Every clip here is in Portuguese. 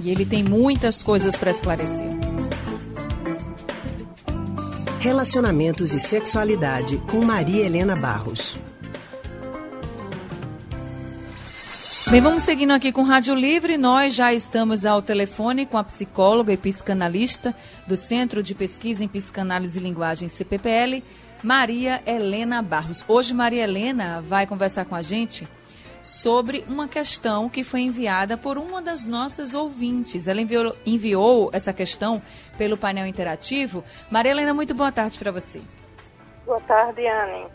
E ele tem muitas coisas para esclarecer. Relacionamentos e sexualidade com Maria Helena Barros. Bem, vamos seguindo aqui com Rádio Livre. Nós já estamos ao telefone com a psicóloga e psicanalista do Centro de Pesquisa em Psicanálise e Linguagem CPPL, Maria Helena Barros. Hoje, Maria Helena vai conversar com a gente sobre uma questão que foi enviada por uma das nossas ouvintes. Ela enviou, enviou essa questão pelo painel interativo. Maria Helena, muito boa tarde para você. Boa tarde, Anne.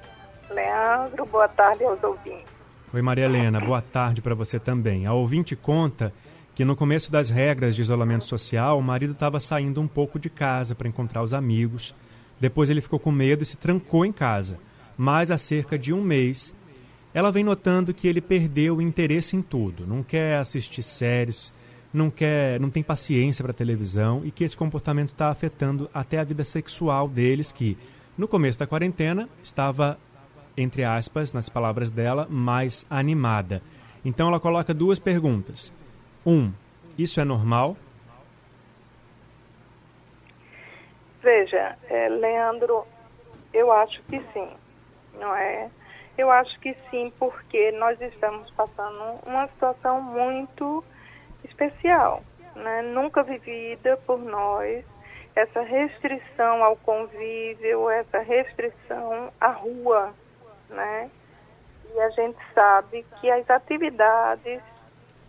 Leandro, boa tarde aos ouvintes. Oi, Maria Helena, boa tarde para você também. A ouvinte conta que no começo das regras de isolamento social, o marido estava saindo um pouco de casa para encontrar os amigos. Depois ele ficou com medo e se trancou em casa. Mas há cerca de um mês, ela vem notando que ele perdeu o interesse em tudo. Não quer assistir séries, não quer, não tem paciência para televisão e que esse comportamento está afetando até a vida sexual deles, que no começo da quarentena estava entre aspas, nas palavras dela, mais animada. Então ela coloca duas perguntas. Um, isso é normal? Veja, é, Leandro, eu acho que sim, não é? Eu acho que sim, porque nós estamos passando uma situação muito especial, né? nunca vivida por nós, essa restrição ao convívio, essa restrição à rua, né? E a gente sabe que as atividades,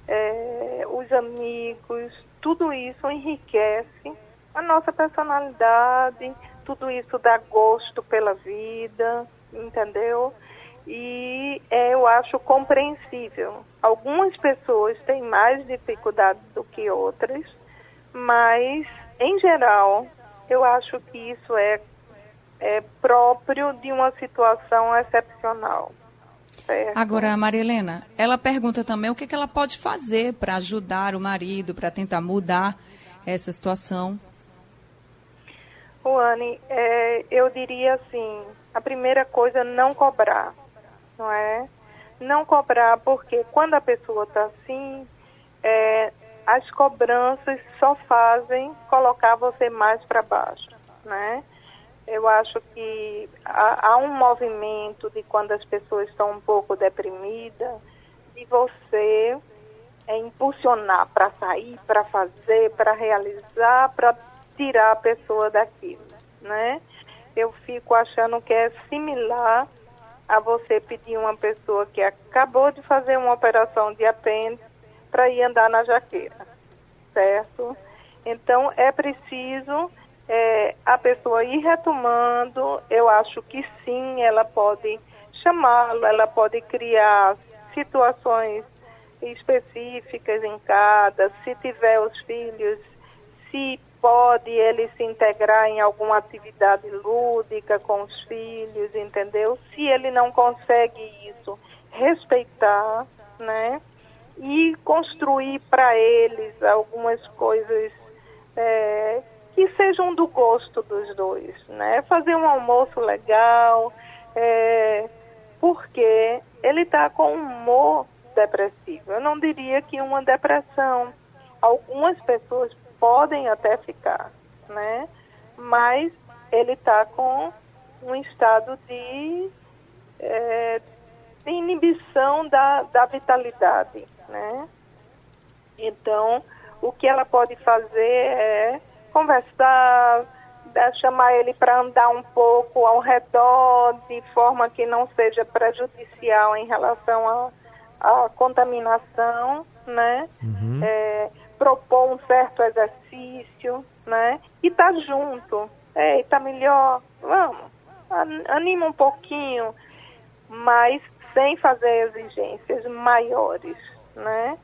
é, os amigos, tudo isso enriquece a nossa personalidade, tudo isso dá gosto pela vida, entendeu? E é, eu acho compreensível. Algumas pessoas têm mais dificuldade do que outras, mas, em geral, eu acho que isso é é, próprio de uma situação excepcional. Certo? Agora, Maria Helena, ela pergunta também o que, que ela pode fazer para ajudar o marido, para tentar mudar essa situação. Anne, é, eu diria assim, a primeira coisa é não cobrar, não é? Não cobrar porque quando a pessoa está assim, é, as cobranças só fazem colocar você mais para baixo, né? Eu acho que há, há, um movimento de quando as pessoas estão um pouco deprimidas, de você é, impulsionar para sair, para fazer, para realizar, para tirar a pessoa daquilo, né? Eu fico achando que é similar a você pedir uma pessoa que acabou de fazer uma operação de apêndice para ir andar na jaqueira, certo? Então é preciso é, a pessoa ir retomando, eu acho que sim, ela pode chamá-lo, ela pode criar situações específicas em cada, se tiver os filhos, se pode ele se integrar em alguma atividade lúdica com os filhos, entendeu? Se ele não consegue isso, respeitar, né? E construir para eles algumas coisas é, que sejam do gosto dos dois, né? Fazer um almoço legal, é, porque ele está com humor depressivo. Eu não diria que uma depressão. Algumas pessoas podem até ficar, né? Mas ele está com um estado de, é, de inibição da, da vitalidade, né? Então, o que ela pode fazer é conversar, chamar ele para andar um pouco ao redor, de forma que não seja prejudicial em relação à contaminação, né? Uhum. É, propor um certo exercício, né? E tá junto. Ei, tá melhor, vamos, anima um pouquinho, mas sem fazer exigências maiores né?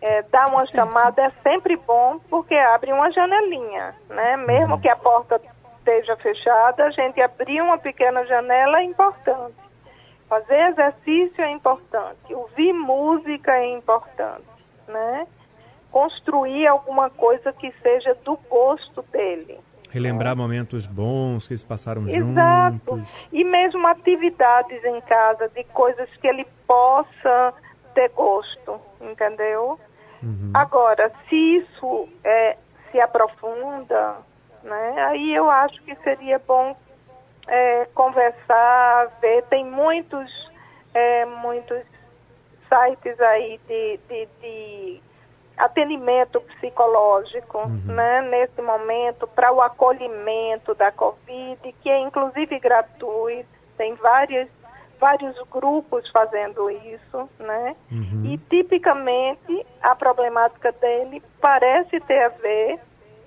É, dar uma certo. chamada é sempre bom porque abre uma janelinha, né? Mesmo uhum. que a porta esteja fechada, a gente abrir uma pequena janela é importante. Fazer exercício é importante, ouvir música é importante, né? Construir alguma coisa que seja do gosto dele. Relembrar momentos bons que eles passaram Exato. juntos. E mesmo atividades em casa, de coisas que ele possa ter gosto, entendeu? Uhum. Agora, se isso é, se aprofunda, né, aí eu acho que seria bom é, conversar, ver. Tem muitos, é, muitos sites aí de, de, de atendimento psicológico, uhum. né, nesse momento, para o acolhimento da Covid, que é inclusive gratuito, tem várias, vários grupos fazendo isso, né, uhum. e tipicamente a problemática dele parece ter a ver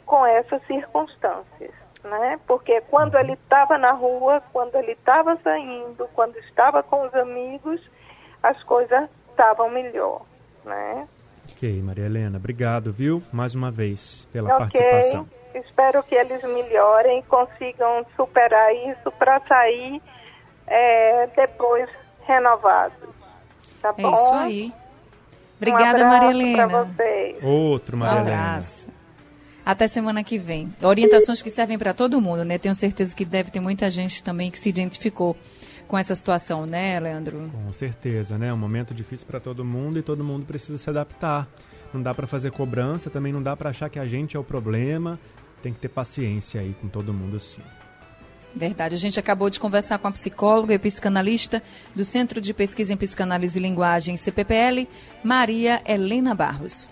com essas circunstâncias, né, porque quando uhum. ele estava na rua, quando ele estava saindo, quando estava com os amigos, as coisas estavam melhor, né. Ok, Maria Helena, obrigado, viu? Mais uma vez pela okay. participação. Espero que eles melhorem, consigam superar isso para sair é, depois renovados. Tá é isso aí. Obrigada, um Maria Helena. Vocês. Outro, Maria um abraço. Até semana que vem. Orientações que servem para todo mundo, né? Tenho certeza que deve ter muita gente também que se identificou com essa situação, né, Leandro? Com certeza, né? É um momento difícil para todo mundo e todo mundo precisa se adaptar. Não dá para fazer cobrança, também não dá para achar que a gente é o problema. Tem que ter paciência aí com todo mundo, sim. Verdade. A gente acabou de conversar com a psicóloga e psicanalista do Centro de Pesquisa em Psicanálise e Linguagem, CPPL, Maria Helena Barros.